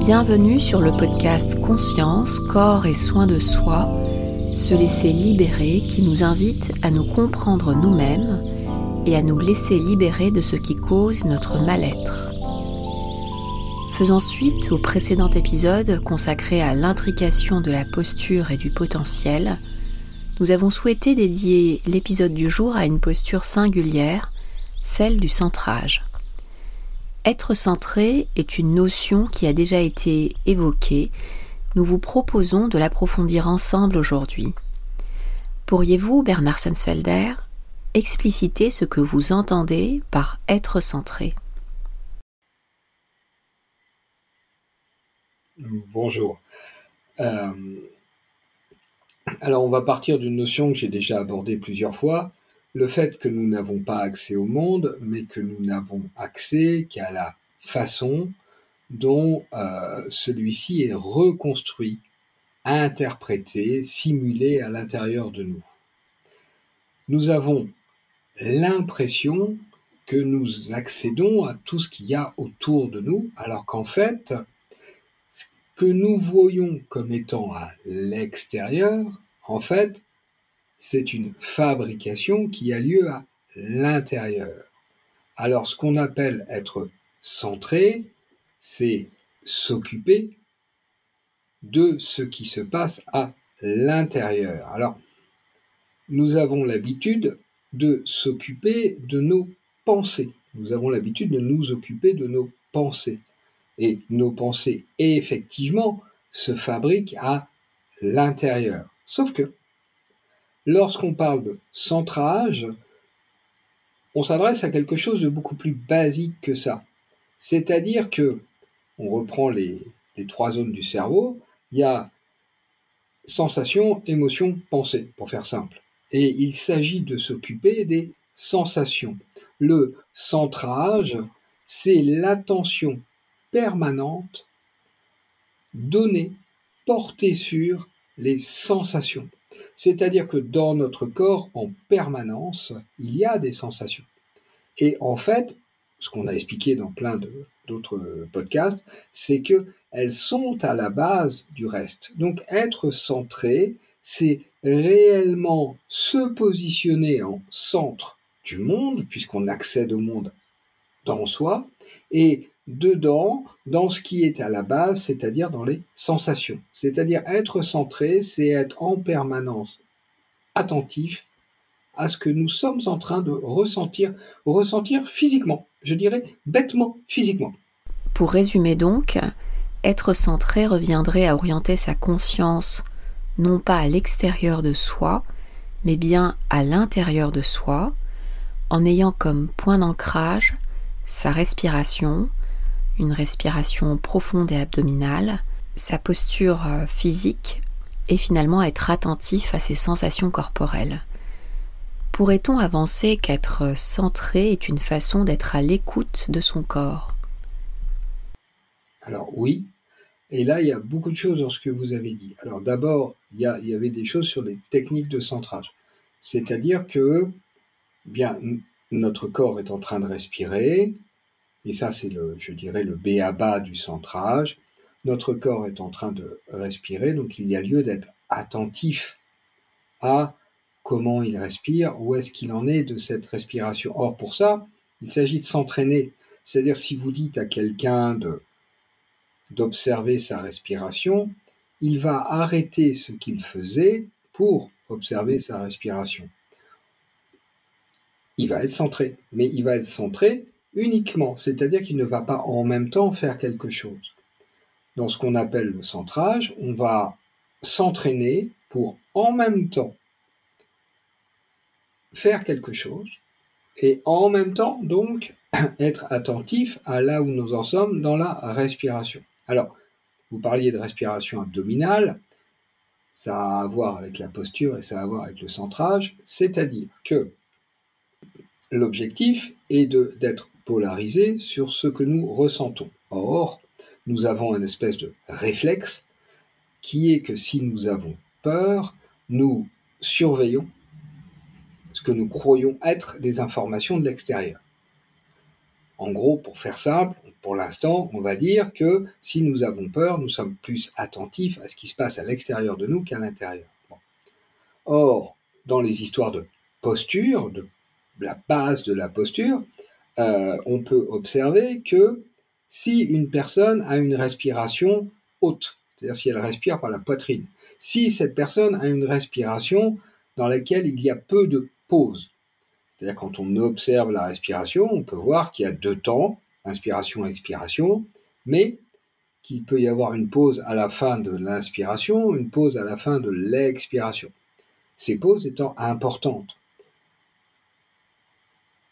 Bienvenue sur le podcast Conscience, Corps et Soins de Soi, se laisser libérer qui nous invite à nous comprendre nous-mêmes et à nous laisser libérer de ce qui cause notre mal-être. Faisant suite au précédent épisode consacré à l'intrication de la posture et du potentiel, nous avons souhaité dédier l'épisode du jour à une posture singulière, celle du centrage. Être centré est une notion qui a déjà été évoquée. Nous vous proposons de l'approfondir ensemble aujourd'hui. Pourriez-vous, Bernard Sensfelder, expliciter ce que vous entendez par être centré? Bonjour. Euh, alors on va partir d'une notion que j'ai déjà abordée plusieurs fois, le fait que nous n'avons pas accès au monde, mais que nous n'avons accès qu'à la façon dont euh, celui-ci est reconstruit, interprété, simulé à l'intérieur de nous. Nous avons l'impression que nous accédons à tout ce qu'il y a autour de nous, alors qu'en fait, ce que nous voyons comme étant à l'extérieur, en fait, c'est une fabrication qui a lieu à l'intérieur. Alors ce qu'on appelle être centré, c'est s'occuper de ce qui se passe à l'intérieur. Alors, nous avons l'habitude de s'occuper de nos pensées. Nous avons l'habitude de nous occuper de nos pensées. Et nos pensées, effectivement, se fabriquent à l'intérieur. Sauf que, Lorsqu'on parle de centrage, on s'adresse à quelque chose de beaucoup plus basique que ça. C'est-à-dire que, on reprend les, les, trois zones du cerveau, il y a sensation, émotion, pensée, pour faire simple. Et il s'agit de s'occuper des sensations. Le centrage, c'est l'attention permanente donnée, portée sur les sensations. C'est-à-dire que dans notre corps, en permanence, il y a des sensations. Et en fait, ce qu'on a expliqué dans plein d'autres podcasts, c'est que elles sont à la base du reste. Donc être centré, c'est réellement se positionner en centre du monde, puisqu'on accède au monde dans soi, dedans, dans ce qui est à la base, c'est-à-dire dans les sensations. C'est-à-dire être centré, c'est être en permanence attentif à ce que nous sommes en train de ressentir, ressentir physiquement, je dirais bêtement physiquement. Pour résumer donc, être centré reviendrait à orienter sa conscience non pas à l'extérieur de soi, mais bien à l'intérieur de soi, en ayant comme point d'ancrage sa respiration, une respiration profonde et abdominale, sa posture euh, physique et finalement être attentif à ses sensations corporelles. Pourrait-on avancer qu'être centré est une façon d'être à l'écoute de son corps? Alors oui, et là il y a beaucoup de choses dans ce que vous avez dit. Alors d'abord, il, il y, avait des choses sur les techniques de centrage. C'est-à-dire que bien notre corps est en train de respirer, et ça, c'est le, je dirais, le béaba du centrage. Notre corps est en train de respirer, donc il y a lieu d'être attentif à comment il respire, où est-ce qu'il en est de cette respiration. Or, pour ça, il s'agit de s'entraîner. C'est-à-dire, si vous dites à quelqu'un de, d'observer sa respiration, il va arrêter ce qu'il faisait pour observer sa respiration. Il va être centré, mais il va être centré uniquement, c'est-à-dire qu'il ne va pas en même temps faire quelque chose. Dans ce qu'on appelle le centrage, on va s'entraîner pour en même temps faire quelque chose et en même temps donc être attentif à là où nous en sommes dans la respiration. Alors, vous parliez de respiration abdominale, ça a à voir avec la posture et ça a à voir avec le centrage, c'est-à-dire que l'objectif est d'être polarisé sur ce que nous ressentons. Or, nous avons une espèce de réflexe qui est que si nous avons peur, nous surveillons ce que nous croyons être des informations de l'extérieur. En gros, pour faire simple, pour l'instant, on va dire que si nous avons peur, nous sommes plus attentifs à ce qui se passe à l'extérieur de nous qu'à l'intérieur. Or, dans les histoires de posture, de la base de la posture, euh, on peut observer que si une personne a une respiration haute, c'est-à-dire si elle respire par la poitrine, si cette personne a une respiration dans laquelle il y a peu de pause, c'est-à-dire quand on observe la respiration, on peut voir qu'il y a deux temps, inspiration et expiration, mais qu'il peut y avoir une pause à la fin de l'inspiration, une pause à la fin de l'expiration. Ces pauses étant importantes.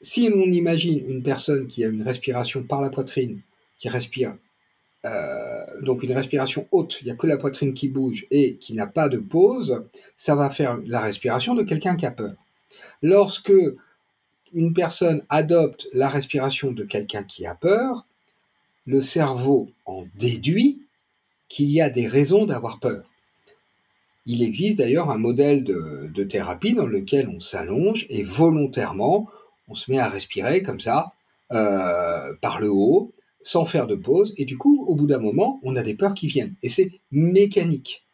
Si on imagine une personne qui a une respiration par la poitrine, qui respire, euh, donc une respiration haute, il n'y a que la poitrine qui bouge et qui n'a pas de pause, ça va faire la respiration de quelqu'un qui a peur. Lorsque une personne adopte la respiration de quelqu'un qui a peur, le cerveau en déduit qu'il y a des raisons d'avoir peur. Il existe d'ailleurs un modèle de, thérapie dans lequel on s'allonge et volontairement on se met à respirer comme ça euh, par le haut sans faire de pause et du coup au bout d'un moment on a des peurs qui viennent et c'est mécanique.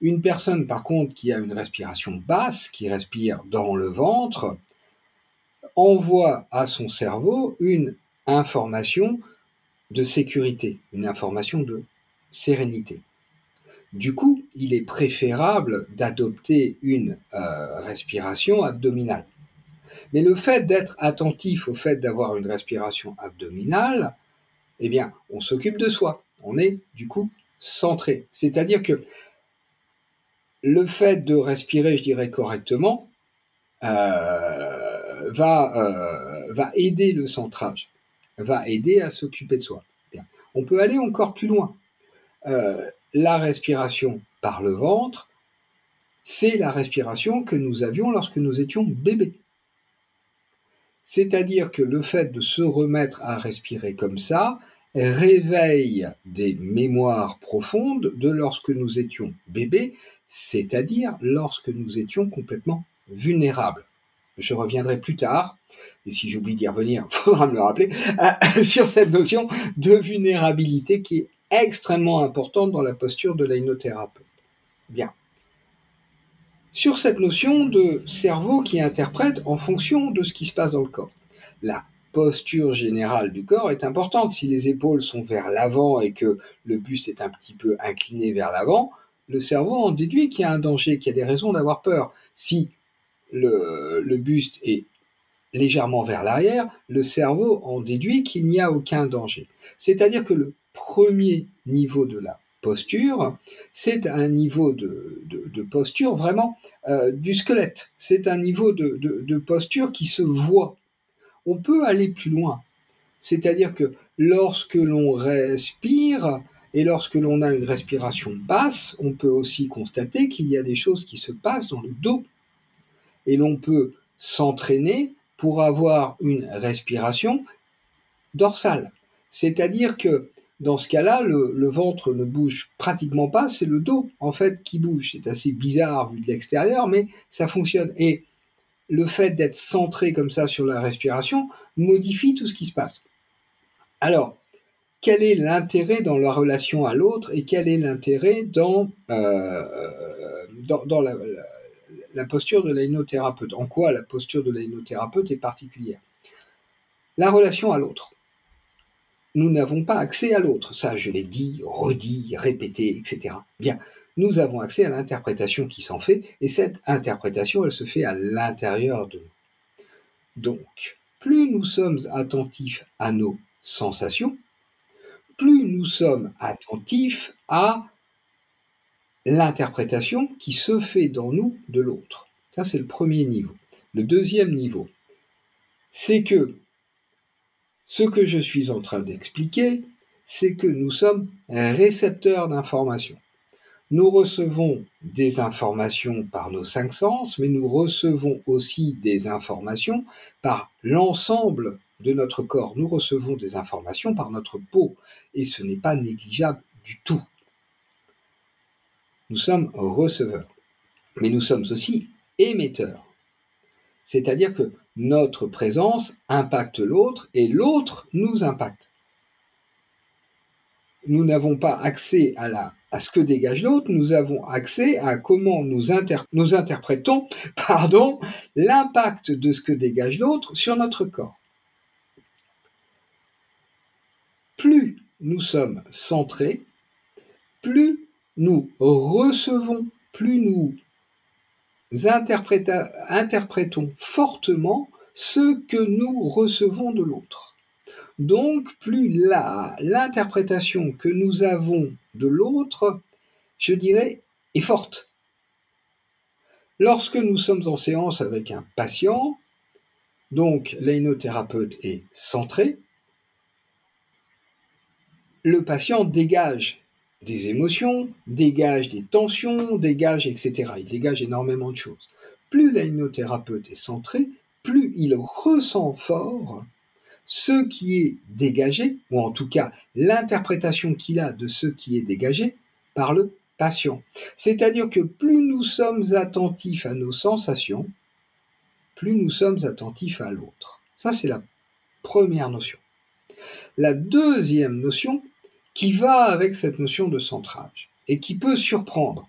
Une personne par contre qui a une respiration basse, qui respire dans le ventre, envoie à son cerveau une information de sécurité, une information de sérénité. Du coup, il est préférable d'adopter une euh, respiration abdominale. Mais le fait d'être attentif au fait d'avoir une respiration abdominale, eh bien, on s'occupe de soi. On est du coup centré. C'est-à-dire que le fait de respirer, je dirais correctement, euh, va, euh, va aider le centrage, va aider à s'occuper de soi. On peut aller encore plus loin. Euh, la respiration par le ventre, c'est la respiration que nous avions lorsque nous étions bébés. C'est-à-dire que le fait de se remettre à respirer comme ça réveille des mémoires profondes de lorsque nous étions bébés, c'est-à-dire lorsque nous étions complètement vulnérables je reviendrai plus tard, et si j'oublie d'y revenir, il faudra me le rappeler, euh, sur cette notion de vulnérabilité qui est extrêmement importante dans la posture de l'ainothérapeute. Bien. Sur cette notion de cerveau qui interprète en fonction de ce qui se passe dans le corps. La posture générale du corps est importante. Si les épaules sont vers l'avant et que le buste est un petit peu incliné vers l'avant, le cerveau en déduit qu'il y a un danger, qu'il y a des raisons d'avoir peur. Si le, buste est légèrement vers l'arrière, le cerveau en déduit qu'il n'y a aucun danger. C'est-à-dire que le premier niveau de la posture, c'est un niveau de, posture vraiment euh, du squelette. C'est un niveau de, de, posture qui se voit. On peut aller plus loin. C'est-à-dire que lorsque l'on respire et lorsque l'on a une respiration basse, on peut aussi constater qu'il y a des choses qui se passent dans le dos et l'on peut s'entraîner pour avoir une respiration dorsale. C'est-à-dire que dans ce cas-là, le, ventre ne bouge pratiquement pas, c'est le dos en fait qui bouge. C'est assez bizarre vu de l'extérieur, mais ça fonctionne. Et le fait d'être centré comme ça sur la respiration modifie tout ce qui se passe. Alors, quel est l'intérêt dans la relation à l'autre et quel est l'intérêt dans, euh, dans, la, posture de l'ainothérapeute. En quoi la posture de l'ainothérapeute est particulière? La relation à l'autre. Nous n'avons pas accès à l'autre. Ça, je l'ai dit, redit, répété, etc. Bien, nous avons accès à l'interprétation qui s'en fait, et cette interprétation, elle se fait à l'intérieur de nous. Donc, plus nous sommes attentifs à nos sensations, plus nous sommes attentifs à l'interprétation qui se fait dans nous de l'autre. Ça, c'est le premier niveau. Le deuxième niveau, c'est que ce que je suis en train d'expliquer, c'est que nous sommes récepteurs d'informations. Nous recevons des informations par nos cinq sens, mais nous recevons aussi des informations par l'ensemble de notre corps. Nous recevons des informations par notre peau, et ce n'est pas négligeable du tout. Nous sommes receveurs, mais nous sommes aussi émetteurs. C'est-à-dire que notre présence impacte l'autre et l'autre nous impacte. nous n'avons pas accès à, ce que dégage l'autre, nous avons accès à comment nous, nous interprétons l'impact de ce que dégage l'autre sur notre corps. Plus nous sommes centrés, plus nous recevons, plus nous interprétons fortement ce que nous recevons de l'autre. Donc, plus l'interprétation que nous avons de l'autre, je dirais, est forte. Lorsque nous sommes en séance avec un patient, donc l'ainothérapeute est centré, le patient dégage des émotions, dégage des tensions, dégage, etc. Il dégage énormément de choses. Plus l'ainothérapeute est centré, plus il ressent fort ce qui est dégagé, ou en tout cas l'interprétation qu'il a de ce qui est dégagé par le patient. C'est-à-dire que plus nous sommes attentifs à nos sensations, plus nous sommes attentifs à l'autre. Ça, c'est la première notion. La deuxième notion, qui va avec cette notion de centrage, et qui peut surprendre,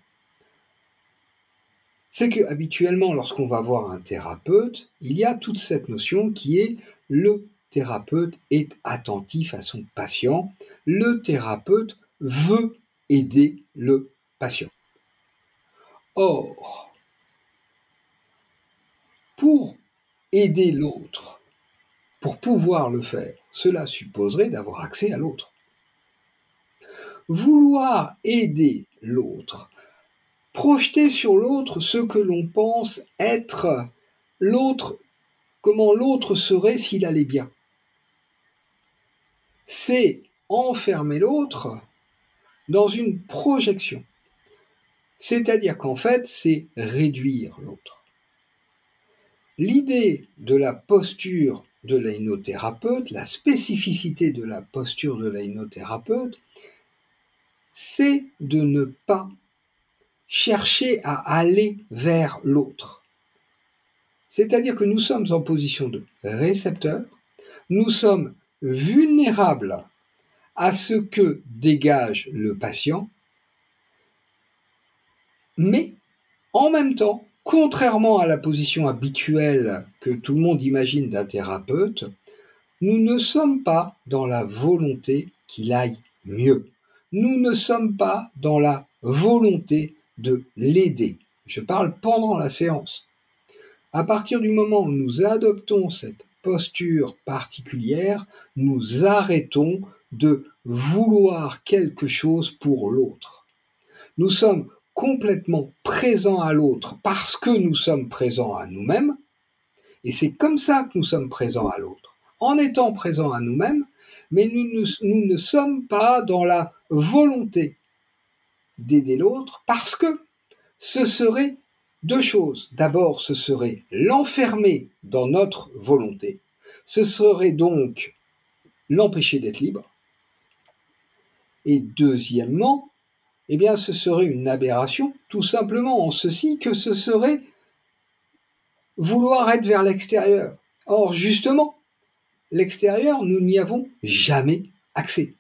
c'est que habituellement, lorsqu'on va voir un thérapeute, il y a toute cette notion qui est le thérapeute est attentif à son patient, le thérapeute veut aider le patient. Or, pour aider l'autre, pour pouvoir le faire, cela supposerait d'avoir accès à l'autre. Vouloir aider l'autre, projeter sur l'autre ce que l'on pense être l'autre, comment l'autre serait s'il allait bien c'est enfermer l'autre dans une projection. C'est-à-dire qu'en fait, c'est réduire l'autre. L'idée de la posture de l'ainothérapeute, la spécificité de la posture de l'ainothérapeute, c'est de ne pas chercher à aller vers l'autre. C'est-à-dire que nous sommes en position de récepteur, nous sommes vulnérable à ce que dégage le patient, mais en même temps, contrairement à la position habituelle que tout le monde imagine d'un thérapeute, nous ne sommes pas dans la volonté qu'il aille mieux. Nous ne sommes pas dans la volonté de l'aider. Je parle pendant la séance. À partir du moment où nous adoptons cette posture particulière, nous arrêtons de vouloir quelque chose pour l'autre. Nous sommes complètement présents à l'autre parce que nous sommes présents à nous-mêmes, et c'est comme ça que nous sommes présents à l'autre, en étant présents à nous-mêmes, mais nous ne, sommes pas dans la volonté d'aider l'autre parce que ce serait deux choses. D'abord, ce serait l'enfermer dans notre volonté. Ce serait donc l'empêcher d'être libre. Et deuxièmement, eh bien, ce serait une aberration, tout simplement en ceci que ce serait vouloir être vers l'extérieur. Or, justement, l'extérieur, nous n'y avons jamais accès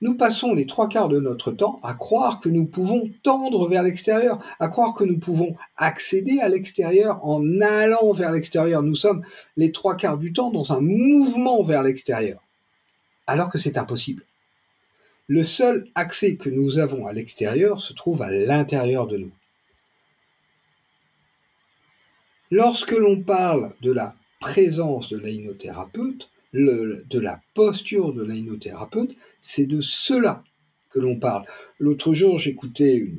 nous passons les trois quarts de notre temps à croire que nous pouvons tendre vers l'extérieur, à croire que nous pouvons accéder à l'extérieur en allant vers l'extérieur. Nous sommes les trois quarts du temps dans un mouvement vers l'extérieur, alors que c'est impossible. Le seul accès que nous avons à l'extérieur se trouve à l'intérieur de nous. Lorsque l'on parle de la présence de l'aïnothérapeute, de la posture de l'aïnothérapeute, c'est de cela que l'on parle. L'autre jour, j'écoutais une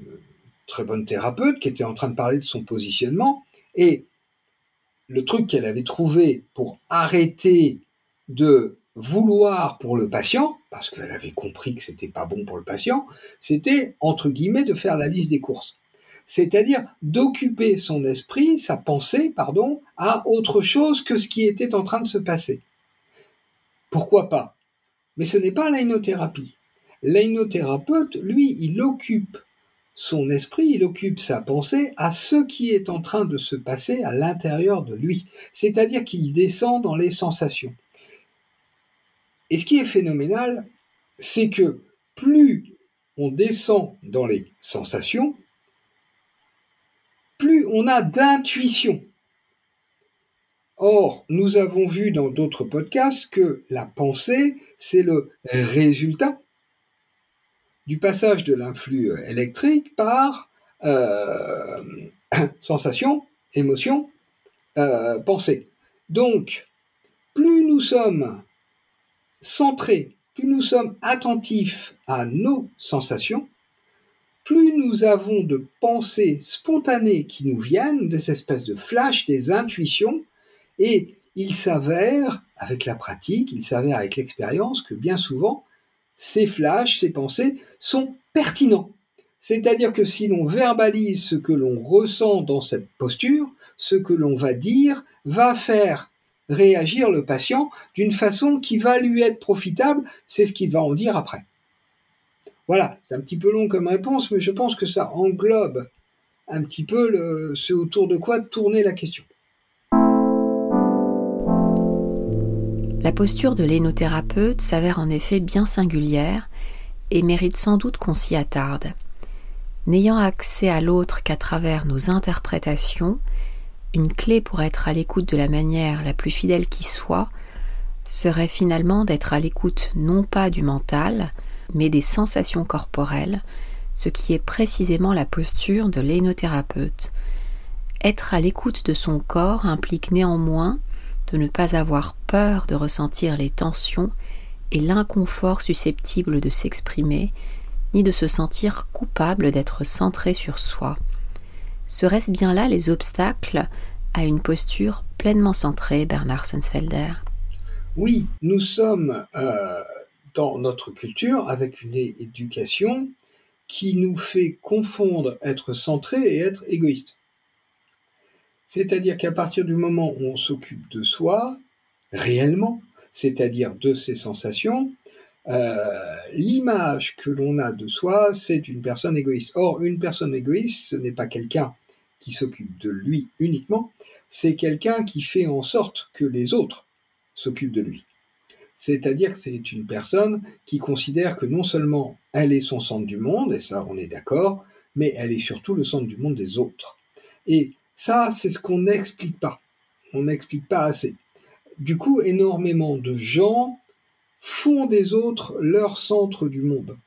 très bonne thérapeute qui était en train de parler de son positionnement et le truc qu'elle avait trouvé pour arrêter de vouloir pour le patient, parce qu'elle avait compris que c'était pas bon pour le patient, c'était entre guillemets de faire la liste des courses. C'est-à-dire d'occuper son esprit, sa pensée, pardon, à autre chose que ce qui était en train de se passer. Pourquoi pas Mais ce n'est pas l'ainothérapie. L'ainothérapeute, lui, il occupe son esprit, il occupe sa pensée à ce qui est en train de se passer à l'intérieur de lui. C'est-à-dire qu'il descend dans les sensations. Et ce qui est phénoménal, c'est que plus on descend dans les sensations, plus on a d'intuition. Or, nous avons vu dans d'autres podcasts que la pensée, c'est le résultat du passage de l'influx électrique par euh, sensation, émotion, euh, pensée. Donc, plus nous sommes centrés, plus nous sommes attentifs à nos sensations, plus nous avons de pensées spontanées qui nous viennent, des espèces de flashs, des intuitions, et il s'avère, avec la pratique, il s'avère avec l'expérience que bien souvent, ces flashs, ces pensées sont pertinents. C'est-à-dire que si l'on verbalise ce que l'on ressent dans cette posture, ce que l'on va dire va faire réagir le patient d'une façon qui va lui être profitable, c'est ce qu'il va en dire après. Voilà, c'est un petit peu long comme réponse, mais je pense que ça englobe un petit peu ce autour de quoi tourner la question. La posture de l'énothérapeute s'avère en effet bien singulière et mérite sans doute qu'on s'y attarde. N'ayant accès à l'autre qu'à travers nos interprétations, une clé pour être à l'écoute de la manière la plus fidèle qui soit serait finalement d'être à l'écoute non pas du mental, mais des sensations corporelles, ce qui est précisément la posture de l'énothérapeute. Être à l'écoute de son corps implique néanmoins de ne pas avoir peur de ressentir les tensions et l'inconfort susceptible de s'exprimer ni de se sentir coupable d'être centré sur soi. Serait-ce bien là les obstacles à une posture pleinement centrée, Bernard Sensfelder? Oui, nous sommes euh, dans notre culture avec une éducation qui nous fait confondre être centré et être égoïste. C'est-à-dire qu'à partir du moment où on s'occupe de soi, réellement, c'est-à-dire de ses sensations, euh, l'image que l'on a de soi, c'est une personne égoïste. Or, une personne égoïste, ce n'est pas quelqu'un qui s'occupe de lui uniquement, c'est quelqu'un qui fait en sorte que les autres s'occupent de lui. C'est-à-dire que c'est une personne qui considère que non seulement elle est son centre du monde, et ça on est d'accord, mais elle est surtout le centre du monde des autres. Ça, c'est ce qu'on n'explique pas. On n'explique pas assez. Du coup, énormément de gens font des autres leur centre du monde.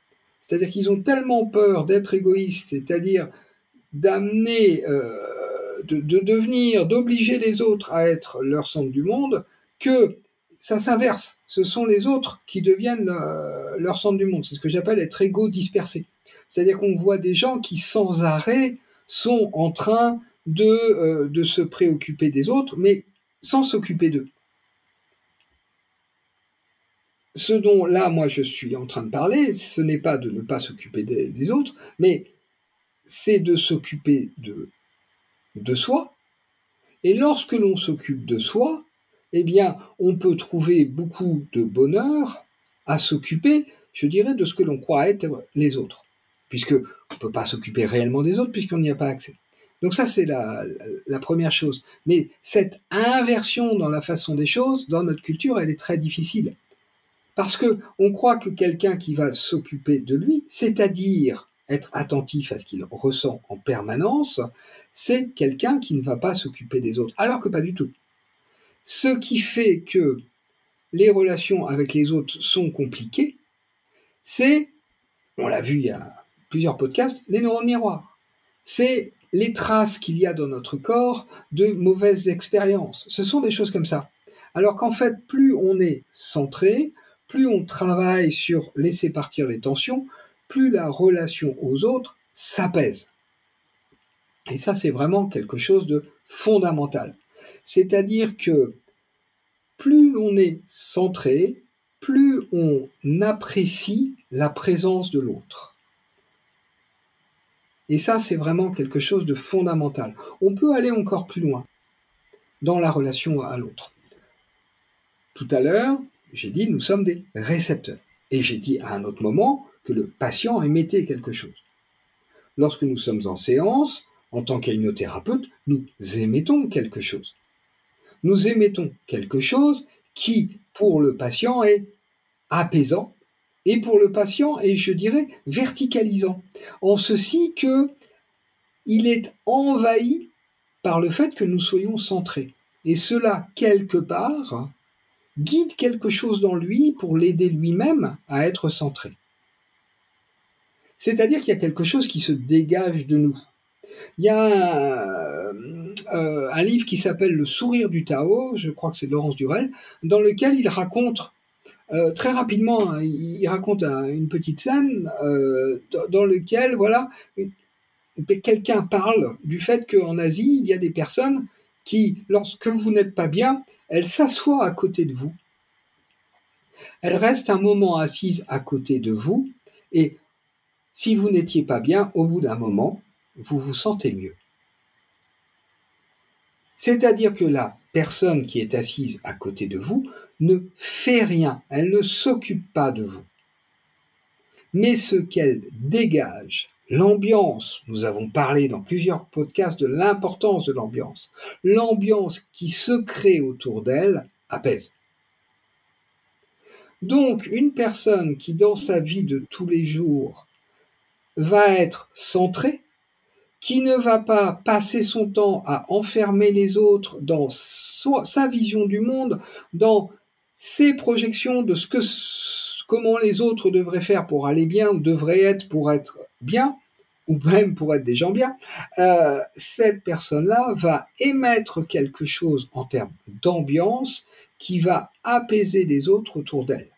C'est-à-dire qu'ils ont tellement peur d'être égoïstes, c'est-à-dire d'amener, euh, de, devenir, d'obliger les autres à être leur centre du monde, que ça s'inverse. Ce sont les autres qui deviennent euh, leur centre du monde. C'est ce que j'appelle être égo dispersé. C'est-à-dire qu'on voit des gens qui sans arrêt sont en train de, euh, de se préoccuper des autres, mais sans s'occuper d'eux ce dont là, moi, je suis en train de parler, ce n'est pas de ne pas s'occuper des, autres, mais c'est de s'occuper de, de soi. Et lorsque l'on s'occupe de soi, eh bien, on peut trouver beaucoup de bonheur à s'occuper, je dirais, de ce que l'on croit être les autres. Puisque on ne peut pas s'occuper réellement des autres puisqu'on n'y a pas accès. Donc ça, c'est la, première chose. Mais cette inversion dans la façon des choses, dans notre culture, elle est très difficile. Parce que on croit que quelqu'un qui va s'occuper de lui, c'est-à-dire être attentif à ce qu'il ressent en permanence, c'est quelqu'un qui ne va pas s'occuper des autres. Alors que pas du tout. Ce qui fait que les relations avec les autres sont compliquées, c'est, on l'a vu il y a plusieurs podcasts, les neurones miroirs. C'est les traces qu'il y a dans notre corps de mauvaises expériences. Ce sont des choses comme ça. Alors qu'en fait, plus on est centré, plus on travaille sur laisser partir les tensions, plus la relation aux autres s'apaise. Et ça, c'est vraiment quelque chose de fondamental. C'est-à-dire que plus on est centré, plus on apprécie la présence de l'autre. Et ça, c'est vraiment quelque chose de fondamental. On peut aller encore plus loin dans la relation à l'autre. Tout à l'heure, j'ai dit nous sommes des récepteurs. Et j'ai dit à un autre moment que le patient émettait quelque chose. Lorsque nous sommes en séance, en tant qu'hypnothérapeute, nous émettons quelque chose. Nous émettons quelque chose qui, pour le patient, est apaisant, et pour le patient est, je dirais, verticalisant, en ceci que il est envahi par le fait que nous soyons centrés. Et cela, quelque part, guide quelque chose dans lui pour l'aider lui-même à être centré. C'est-à-dire qu'il y a quelque chose qui se dégage de nous. Il y a euh, un livre qui s'appelle Le sourire du Tao, je crois que c'est Laurence Durel, dans lequel il raconte euh, très rapidement, hein, il, raconte une petite scène euh, dans lequel voilà quelqu'un parle du fait qu'en Asie il y a des personnes qui, lorsque vous n'êtes pas bien, elles s'assoient à côté de vous. Elles restent un moment assises à côté de vous et si vous n'étiez pas bien, au bout d'un moment, vous vous sentez mieux. C'est-à-dire que la personne qui est assise à côté de vous ne fait rien, elle ne s'occupe pas de vous. Mais ce qu'elle dégage, l'ambiance, nous avons parlé dans plusieurs podcasts de l'importance de l'ambiance, l'ambiance qui se crée autour d'elle apaise. Donc une personne qui dans sa vie de tous les jours va être centrée, qui ne va pas passer son temps à enfermer les autres dans sa vision du monde, dans ses projections de ce que comment les autres devraient faire pour aller bien ou devraient être pour être bien ou même pour être des gens bien, euh, cette personne-là va émettre quelque chose en termes d'ambiance qui va apaiser les autres autour d'elle.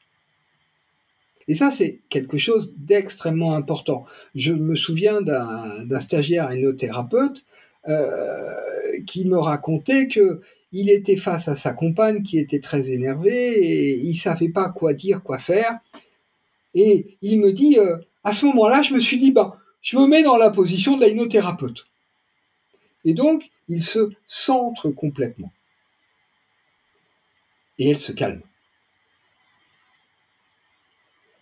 Et ça, c'est quelque chose d'extrêmement important. Je me souviens d'un stagiaire hypnothérapeute euh, qui me racontait que il était face à sa compagne qui était très énervée et il savait pas quoi dire, quoi faire. Et il me dit, euh, à ce moment-là, je me suis dit, bah, je me mets dans la position de l'hypnothérapeute. Et donc, il se centre complètement. Et elle se calme.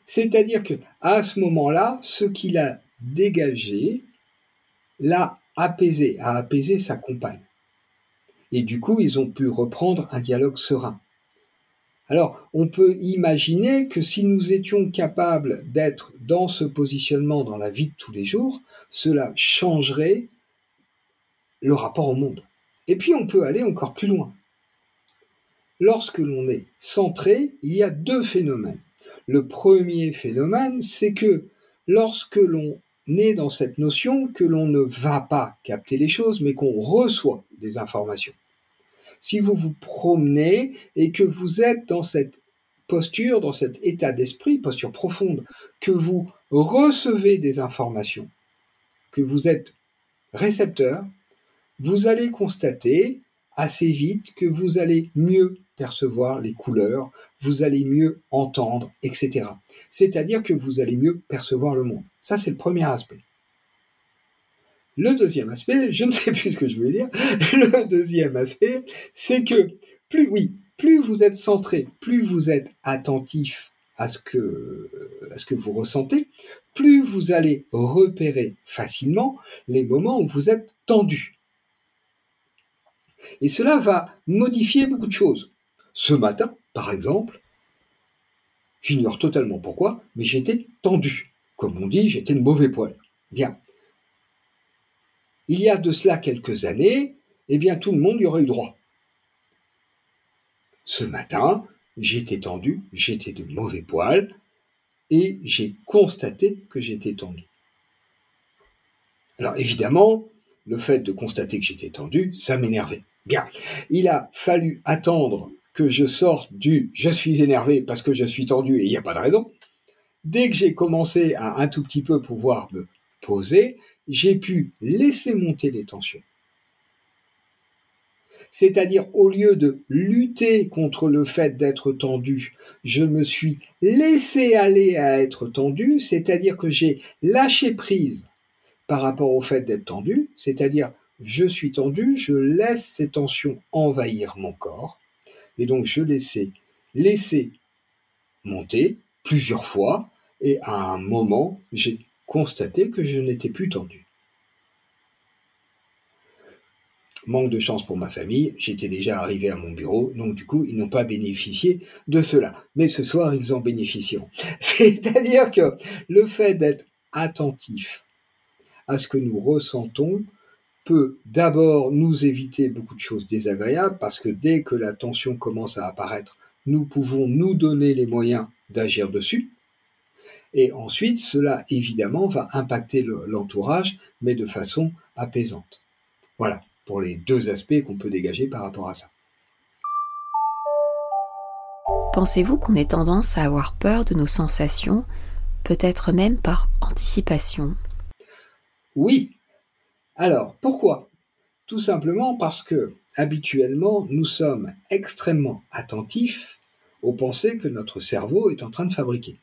C'est-à-dire que à ce moment-là, ce qu'il a dégagé l'a apaisé, a apaisé sa compagne. Et du coup, ils ont pu reprendre un dialogue serein. Alors, on peut imaginer que si nous étions capables d'être dans ce positionnement dans la vie de tous les jours, cela changerait le rapport au monde. Et puis, on peut aller encore plus loin. Lorsque l'on est centré, il y a deux phénomènes. Le premier phénomène, c'est que lorsque l'on est dans cette notion que l'on ne va pas capter les choses, mais qu'on reçoit des informations. Si vous vous promenez et que vous êtes dans cette posture, dans cet état d'esprit, posture profonde, que vous recevez des informations, que vous êtes récepteur, vous allez constater assez vite que vous allez mieux percevoir les couleurs, vous allez mieux entendre, etc. C'est-à-dire que vous allez mieux percevoir le monde. Ça, c'est le premier aspect. Le deuxième aspect, je ne sais plus ce que je voulais dire, le deuxième aspect, c'est que plus, oui, plus vous êtes centré, plus vous êtes attentif à ce que, à ce que vous ressentez, plus vous allez repérer facilement les moments où vous êtes tendu. Et cela va modifier beaucoup de choses. Ce matin, par exemple, j'ignore totalement pourquoi, mais j'étais tendu. Comme on dit, j'étais de mauvais poil. Bien. Il y a de cela quelques années, eh bien tout le monde y aurait eu droit. Ce matin, j'étais tendu, j'étais de mauvais poil, et j'ai constaté que j'étais tendu. Alors évidemment, le fait de constater que j'étais tendu, ça m'énervait. Bien, il a fallu attendre que je sorte du je suis énervé parce que je suis tendu et il n'y a pas de raison. Dès que j'ai commencé à un tout petit peu pouvoir me poser, j'ai pu laisser monter les tensions. C'est-à-dire, au lieu de lutter contre le fait d'être tendu, je me suis laissé aller à être tendu, c'est-à-dire que j'ai lâché prise par rapport au fait d'être tendu, c'est-à-dire, je suis tendu, je laisse ces tensions envahir mon corps, et donc je laissais laisser monter plusieurs fois, et à un moment, j'ai constaté que je n'étais plus tendu. manque de chance pour ma famille, j'étais déjà arrivé à mon bureau, donc du coup, ils n'ont pas bénéficié de cela. Mais ce soir, ils en bénéficieront. C'est-à-dire que le fait d'être attentif à ce que nous ressentons peut d'abord nous éviter beaucoup de choses désagréables, parce que dès que la tension commence à apparaître, nous pouvons nous donner les moyens d'agir dessus. Et ensuite, cela évidemment va impacter l'entourage, mais de façon apaisante. Voilà pour les deux aspects qu'on peut dégager par rapport à ça. Pensez-vous qu'on ait tendance à avoir peur de nos sensations, peut-être même par anticipation? Oui. Alors, pourquoi? Tout simplement parce que, habituellement, nous sommes extrêmement attentifs aux pensées que notre cerveau est en train de fabriquer.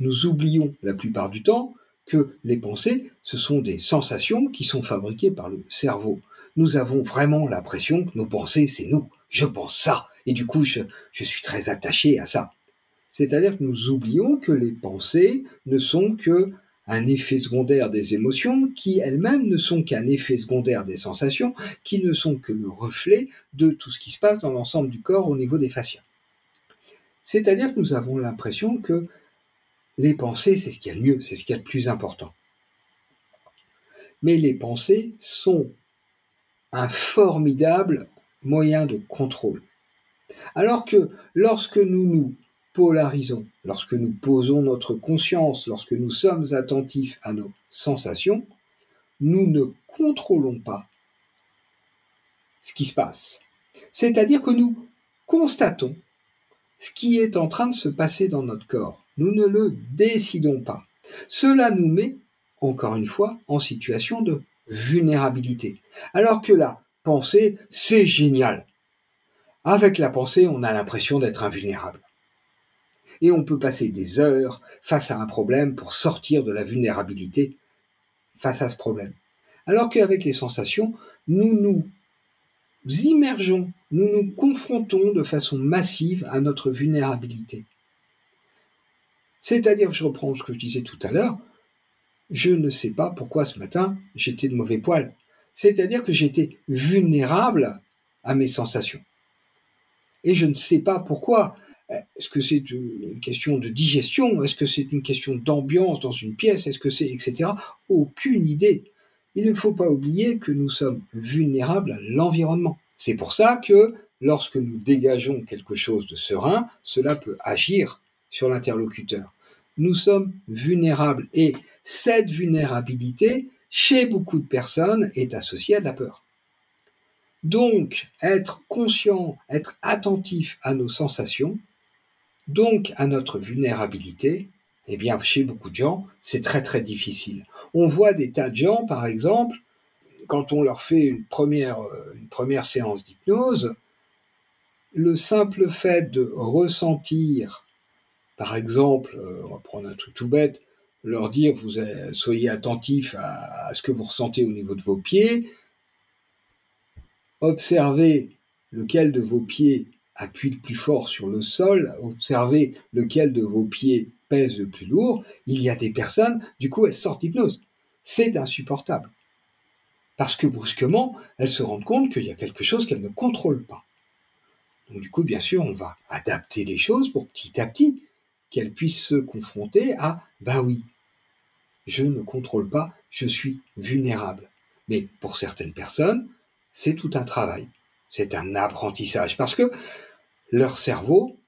Nous oublions la plupart du temps que les pensées, ce sont des sensations qui sont fabriquées par le cerveau. Nous avons vraiment l'impression que nos pensées, c'est nous. Je pense ça. Et du coup, je, je suis très attaché à ça. C'est-à-dire que nous oublions que les pensées ne sont que un effet secondaire des émotions, qui elles-mêmes ne sont qu'un effet secondaire des sensations, qui ne sont que le reflet de tout ce qui se passe dans l'ensemble du corps au niveau des fascias. C'est-à-dire que nous avons l'impression que les pensées, c'est ce qu'il y a de mieux, c'est ce qu'il y a de plus important. Mais les pensées sont un formidable moyen de contrôle. Alors que lorsque nous nous polarisons, lorsque nous posons notre conscience, lorsque nous sommes attentifs à nos sensations, nous ne contrôlons pas ce qui se passe. C'est-à-dire que nous constatons ce qui est en train de se passer dans notre corps. Nous ne le décidons pas. Cela nous met, encore une fois, en situation de vulnérabilité. Alors que la pensée, c'est génial. Avec la pensée, on a l'impression d'être invulnérable. Et on peut passer des heures face à un problème pour sortir de la vulnérabilité face à ce problème. Alors qu'avec les sensations, nous nous immergeons, nous nous confrontons de façon massive à notre vulnérabilité. C'est-à-dire, je reprends ce que je disais tout à l'heure, je ne sais pas pourquoi ce matin j'étais de mauvais poil. C'est-à-dire que j'étais vulnérable à mes sensations. Et je ne sais pas pourquoi. Est-ce que c'est une question de digestion? Est-ce que c'est une question d'ambiance dans une pièce? Est-ce que c'est etc. Aucune idée. Il ne faut pas oublier que nous sommes vulnérables à l'environnement. C'est pour ça que lorsque nous dégageons quelque chose de serein, cela peut agir sur l'interlocuteur. Nous sommes vulnérables et cette vulnérabilité, chez beaucoup de personnes, est associée à la peur. Donc, être conscient, être attentif à nos sensations, donc à notre vulnérabilité, eh bien, chez beaucoup de gens, c'est très très difficile. On voit des tas de gens, par exemple, quand on leur fait une première, première séance d'hypnose, le simple fait de ressentir par exemple, euh, on va prendre un truc tout bête, leur dire vous soyez attentif à, ce que vous ressentez au niveau de vos pieds, observez lequel de vos pieds appuie le plus fort sur le sol, observez lequel de vos pieds pèse le plus lourd, il y a des personnes, du coup, elles sortent d'hypnose. C'est insupportable. Parce que brusquement, elles se rendent compte qu'il y a quelque chose qu'elles ne contrôlent pas. Donc du coup, bien sûr, on va adapter les choses pour petit à petit qu'elle puisse se confronter à ben oui, je ne contrôle pas, je suis vulnérable. Mais pour certaines personnes, c'est tout un travail, c'est un apprentissage, parce que leur cerveau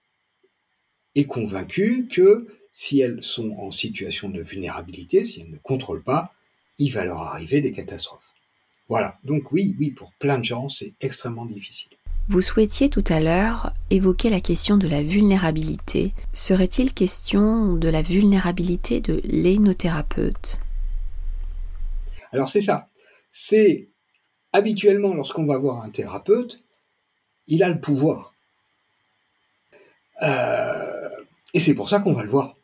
est convaincu que si elles sont en situation de vulnérabilité, si elles ne contrôlent pas, il va leur arriver des catastrophes. Voilà, donc oui, oui, pour plein de gens, c'est extrêmement difficile. Vous souhaitiez tout à l'heure évoquer la question de la vulnérabilité. Serait-il question de la vulnérabilité de l'énothérapeute? Alors c'est ça. C'est habituellement lorsqu'on va voir un thérapeute, il a le pouvoir. Euh, et c'est pour ça qu'on va le voir.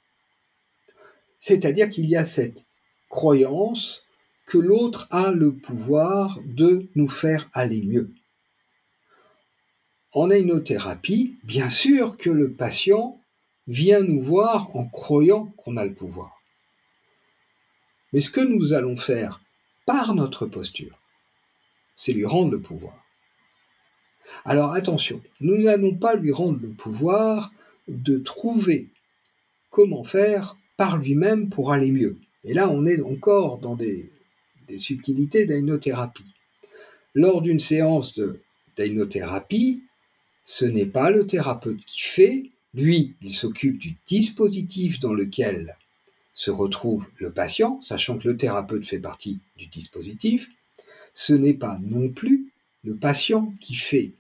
C'est-à-dire qu'il y a cette croyance que l'autre a le pouvoir de nous faire aller mieux. En hypnothérapie, bien sûr que le patient vient nous voir en croyant qu'on a le pouvoir. Mais ce que nous allons faire par notre posture, c'est lui rendre le pouvoir. Alors attention, nous n'allons pas lui rendre le pouvoir de trouver comment faire par lui-même pour aller mieux. Et là, on est encore dans des, subtilités d'ainothérapie. Lors d'une séance d'ainothérapie, ce n'est pas le thérapeute qui fait, lui, il s'occupe du dispositif dans lequel se retrouve le patient, sachant que le thérapeute fait partie du dispositif. Ce n'est pas non plus le patient qui fait.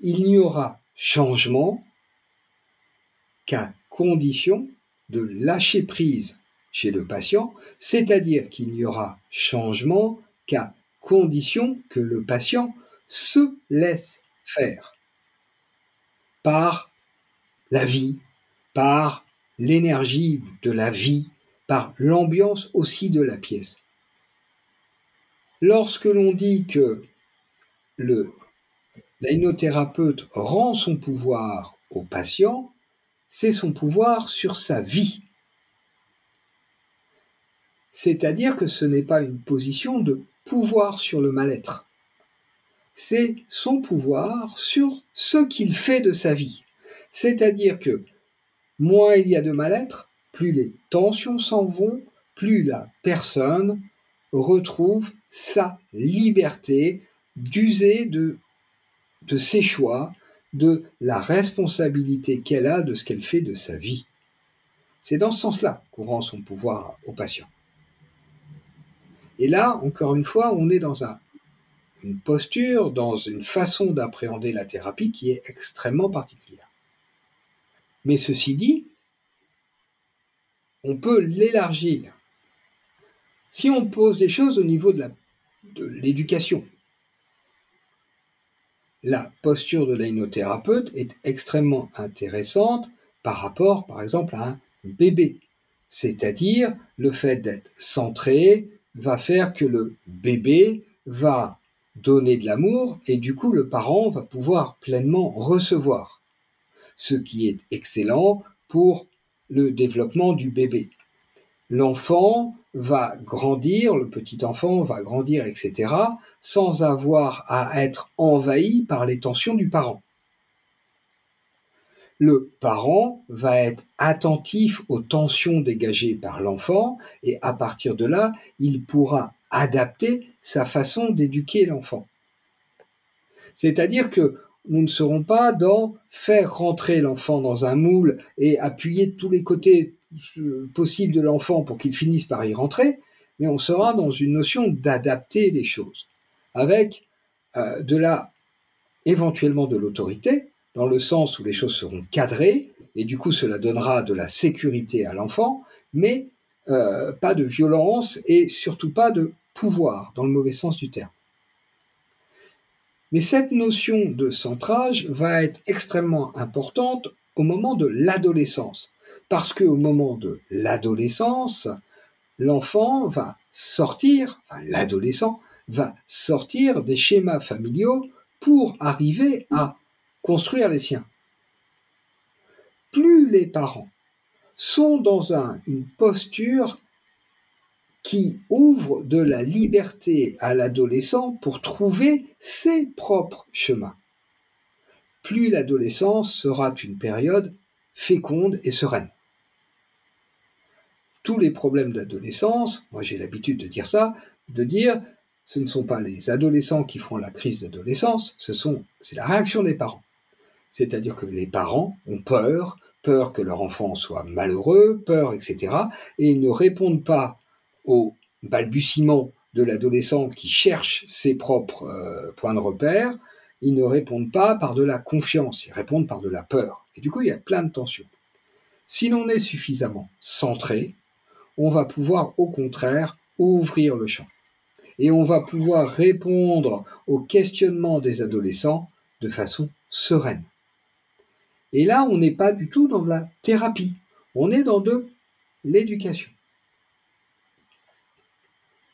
Il n'y aura changement qu'à condition de lâcher prise chez le patient, c'est-à-dire qu'il n'y aura changement qu'à condition que le patient se laisse faire par la vie, par l'énergie de la vie, par l'ambiance aussi de la pièce. Lorsque l'on dit que le l'ainothérapeute rend son pouvoir au patient, c'est son pouvoir sur sa vie. C'est-à-dire que ce n'est pas une position de pouvoir sur le mal-être. C'est son pouvoir sur ce qu'il fait de sa vie. C'est-à-dire que moins il y a de mal-être, plus les tensions s'en vont, plus la personne retrouve sa liberté d'user de, ses choix, de la responsabilité qu'elle a de ce qu'elle fait de sa vie. C'est dans ce sens-là qu'on rend son pouvoir au patient. Et là, encore une fois, on est dans une posture, dans une façon d'appréhender la thérapie qui est extrêmement particulière. Mais ceci dit, on peut l'élargir. Si on pose des choses au niveau de l'éducation, la posture de l'ainothérapeute est extrêmement intéressante par rapport, par exemple, à un bébé. C'est-à-dire, le fait d'être centré va faire que le bébé va donner de l'amour et du coup, le parent va pouvoir pleinement recevoir. Ce qui est excellent pour le développement du bébé. L'enfant va grandir, le petit enfant va grandir, etc., sans avoir à être envahi par les tensions du parent. Le parent va être attentif aux tensions dégagées par l'enfant et à partir de là, il pourra adapter sa façon d'éduquer l'enfant. C'est-à-dire que nous ne serons pas dans faire rentrer l'enfant dans un moule et appuyer de tous les côtés euh, possibles de l'enfant pour qu'il finisse par y rentrer, mais on sera dans une notion d'adapter les choses, avec euh, de la éventuellement de l'autorité, dans le sens où les choses seront cadrées, et du coup cela donnera de la sécurité à l'enfant, mais euh, pas de violence et surtout pas de pouvoir, dans le mauvais sens du terme. Mais cette notion de centrage va être extrêmement importante au moment de l'adolescence. Parce qu'au moment de l'adolescence, l'enfant va sortir, l'adolescent va sortir des schémas familiaux pour arriver à construire les siens. Plus les parents sont dans une posture qui ouvre de la liberté à l'adolescent pour trouver ses propres chemins. Plus l'adolescence sera une période féconde et sereine. Tous les problèmes d'adolescence, moi j'ai l'habitude de dire ça, de dire ce ne sont pas les adolescents qui font la crise d'adolescence, ce sont c'est la réaction des parents. C'est-à-dire que les parents ont peur, peur que leur enfant soit malheureux, peur, etc. Et ils ne répondent pas au balbutiement de l'adolescent qui cherche ses propres euh, points de repère, ils ne répondent pas par de la confiance, ils répondent par de la peur. Et du coup, il y a plein de tensions. Si l'on est suffisamment centré, on va pouvoir au contraire ouvrir le champ. Et on va pouvoir répondre aux questionnements des adolescents de façon sereine. Et là, on n'est pas du tout dans la thérapie, on est dans de l'éducation.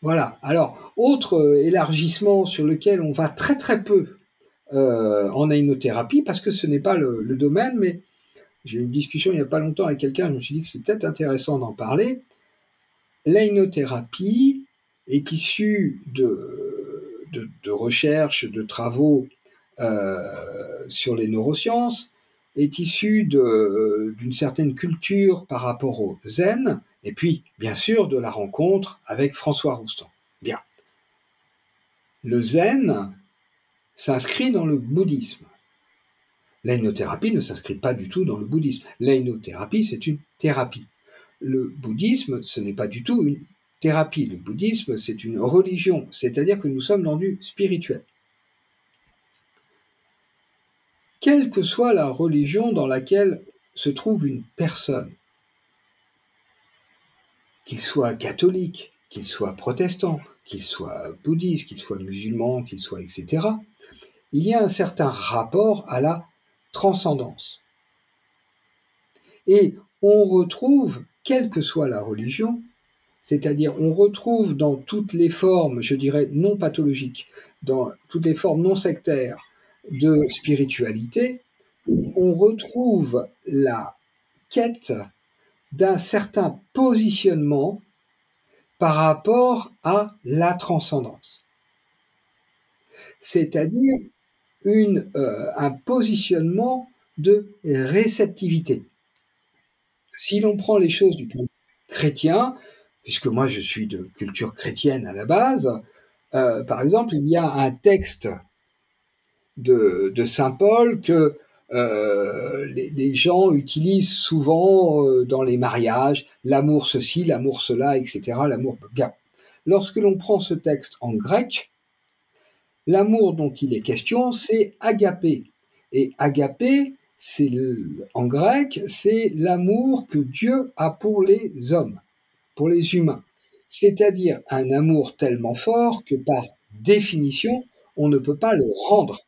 Voilà. Alors, autre élargissement sur lequel on va très très peu euh, en ainothérapie, parce que ce n'est pas le, domaine, mais j'ai eu une discussion il n'y a pas longtemps avec quelqu'un, je me suis dit que c'est peut-être intéressant d'en parler. L'ainothérapie est issue de, de, recherche, de travaux euh, sur les neurosciences, est issu d'une certaine culture par rapport au zen, et puis, bien sûr, de la rencontre avec François Roustan. Bien. Le zen s'inscrit dans le bouddhisme. L'ainothérapie ne s'inscrit pas du tout dans le bouddhisme. L'ainothérapie, c'est une thérapie. Le bouddhisme, ce n'est pas du tout une thérapie. Le bouddhisme, c'est une religion, c'est-à-dire que nous sommes dans du spirituel. Quelle que soit la religion dans laquelle se trouve une personne, qu'il soit catholique, qu'il soit protestant, qu'il soit bouddhiste, qu'il soit musulman, qu'il soit etc., il y a un certain rapport à la transcendance. Et on retrouve, quelle que soit la religion, c'est-à-dire on retrouve dans toutes les formes, je dirais, non pathologiques, dans toutes les formes non sectaires de spiritualité, on retrouve la quête d'un certain positionnement par rapport à la transcendance. C'est-à-dire euh, un positionnement de réceptivité. Si l'on prend les choses du point chrétien, puisque moi je suis de culture chrétienne à la base, euh, par exemple, il y a un texte de, de Saint Paul que euh, les, gens utilisent souvent euh, dans les mariages, l'amour ceci, l'amour cela, etc. L'amour. Lorsque l'on prend ce texte en grec, l'amour dont il est question, c'est agapé. Et agapé, c'est en grec, c'est l'amour que Dieu a pour les hommes pour les humains. C'est-à-dire un amour tellement fort que par définition, on ne peut pas le rendre.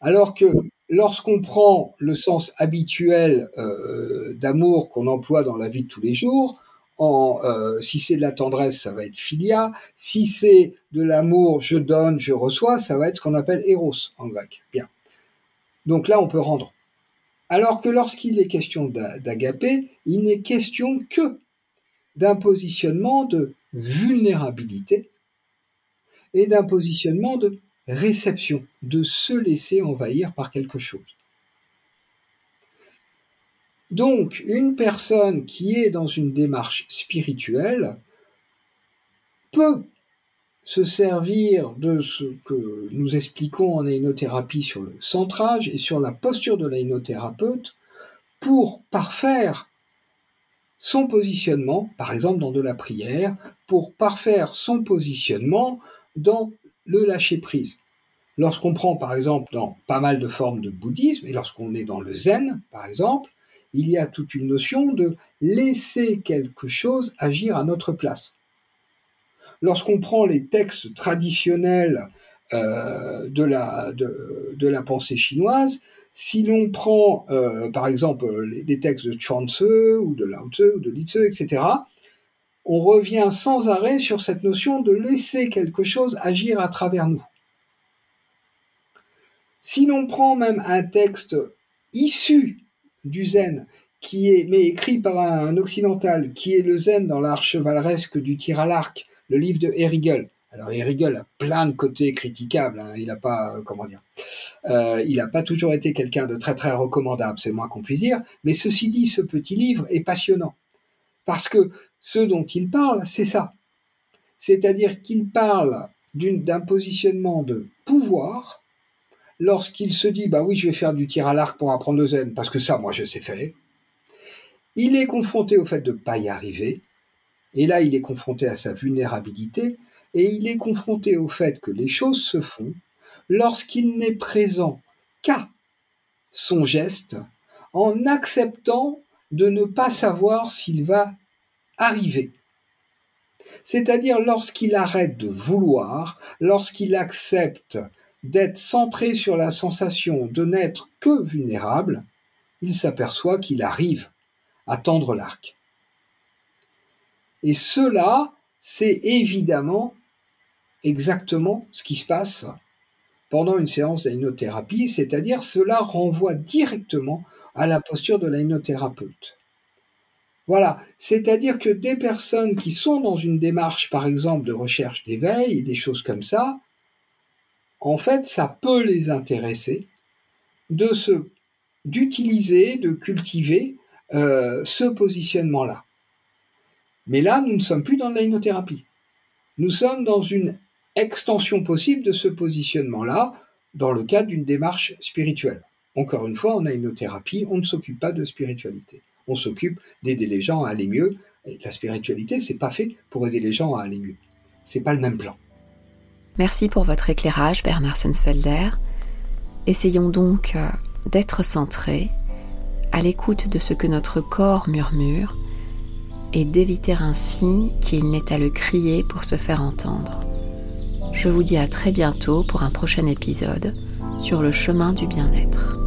Alors que lorsqu'on prend le sens habituel euh, d'amour qu'on emploie dans la vie de tous les jours, en, euh, si c'est de la tendresse, ça va être filia. Si c'est de l'amour, je donne, je reçois, ça va être ce qu'on appelle eros en grec. Bien. Donc là, on peut rendre. Alors que lorsqu'il est question d'agapé, il n'est question que d'un positionnement de vulnérabilité et d'un positionnement de réception, de se laisser envahir par quelque chose. Donc, une personne qui est dans une démarche spirituelle peut se servir de ce que nous expliquons en ainothérapie sur le centrage et sur la posture de l'ainothérapeute pour parfaire son positionnement, par exemple dans de la prière, pour parfaire son positionnement dans le lâcher-prise. Lorsqu'on prend par exemple dans pas mal de formes de bouddhisme, et lorsqu'on est dans le zen par exemple, il y a toute une notion de laisser quelque chose agir à notre place. Lorsqu'on prend les textes traditionnels euh, de, la, pensée chinoise, si l'on prend, euh, par exemple, les, textes de Chuang Tzu ou de Lao Tzu ou de Li Tzu, etc., on revient sans arrêt sur cette notion de laisser quelque chose agir à travers nous. Si l'on prend même un texte issu du zen, qui est, mais écrit par un, occidental, qui est le zen dans l'art chevaleresque du tir à l'arc, le livre de Herigel, alors Erigel a plein de côtés critiquables. Hein. Il n'a pas, euh, comment dire, euh, il n'a pas toujours été quelqu'un de très très recommandable, c'est moins qu'on puisse dire. Mais ceci dit, ce petit livre est passionnant parce que ce dont il parle, c'est ça. C'est-à-dire qu'il parle d'un positionnement de pouvoir lorsqu'il se dit bah oui je vais faire du tir à l'arc pour apprendre le zen parce que ça moi je sais faire. Il est confronté au fait de ne pas y arriver et là il est confronté à sa vulnérabilité et il est confronté au fait que les choses se font lorsqu'il n'est présent qu'à son geste, en acceptant de ne pas savoir s'il va arriver. C'est-à-dire lorsqu'il arrête de vouloir, lorsqu'il accepte d'être centré sur la sensation de n'être que vulnérable, il s'aperçoit qu'il arrive à tendre l'arc. Et cela, c'est évidemment exactement ce qui se passe pendant une séance d'hypnothérapie, c'est-à-dire cela renvoie directement à la posture de l'hypnothérapeute. Voilà, c'est-à-dire que des personnes qui sont dans une démarche, par exemple, de recherche d'éveil et des choses comme ça, en fait, ça peut les intéresser de se d'utiliser, de cultiver euh, ce positionnement-là. Mais là, nous ne sommes plus dans la Nous sommes dans une extension possible de ce positionnement-là dans le cadre d'une démarche spirituelle. Encore une fois, en ainothérapie, on ne s'occupe pas de spiritualité. On s'occupe d'aider les gens à aller mieux. La spiritualité, c'est pas fait pour aider les gens à aller mieux. C'est pas le même plan. Merci pour votre éclairage, Bernard Sensfelder. Essayons donc euh, d'être centrés, à l'écoute de ce que notre corps murmure, et d'éviter ainsi qu'il n'ait à le crier pour se faire entendre. Je vous dis à très bientôt pour un prochain épisode sur le chemin du bien-être.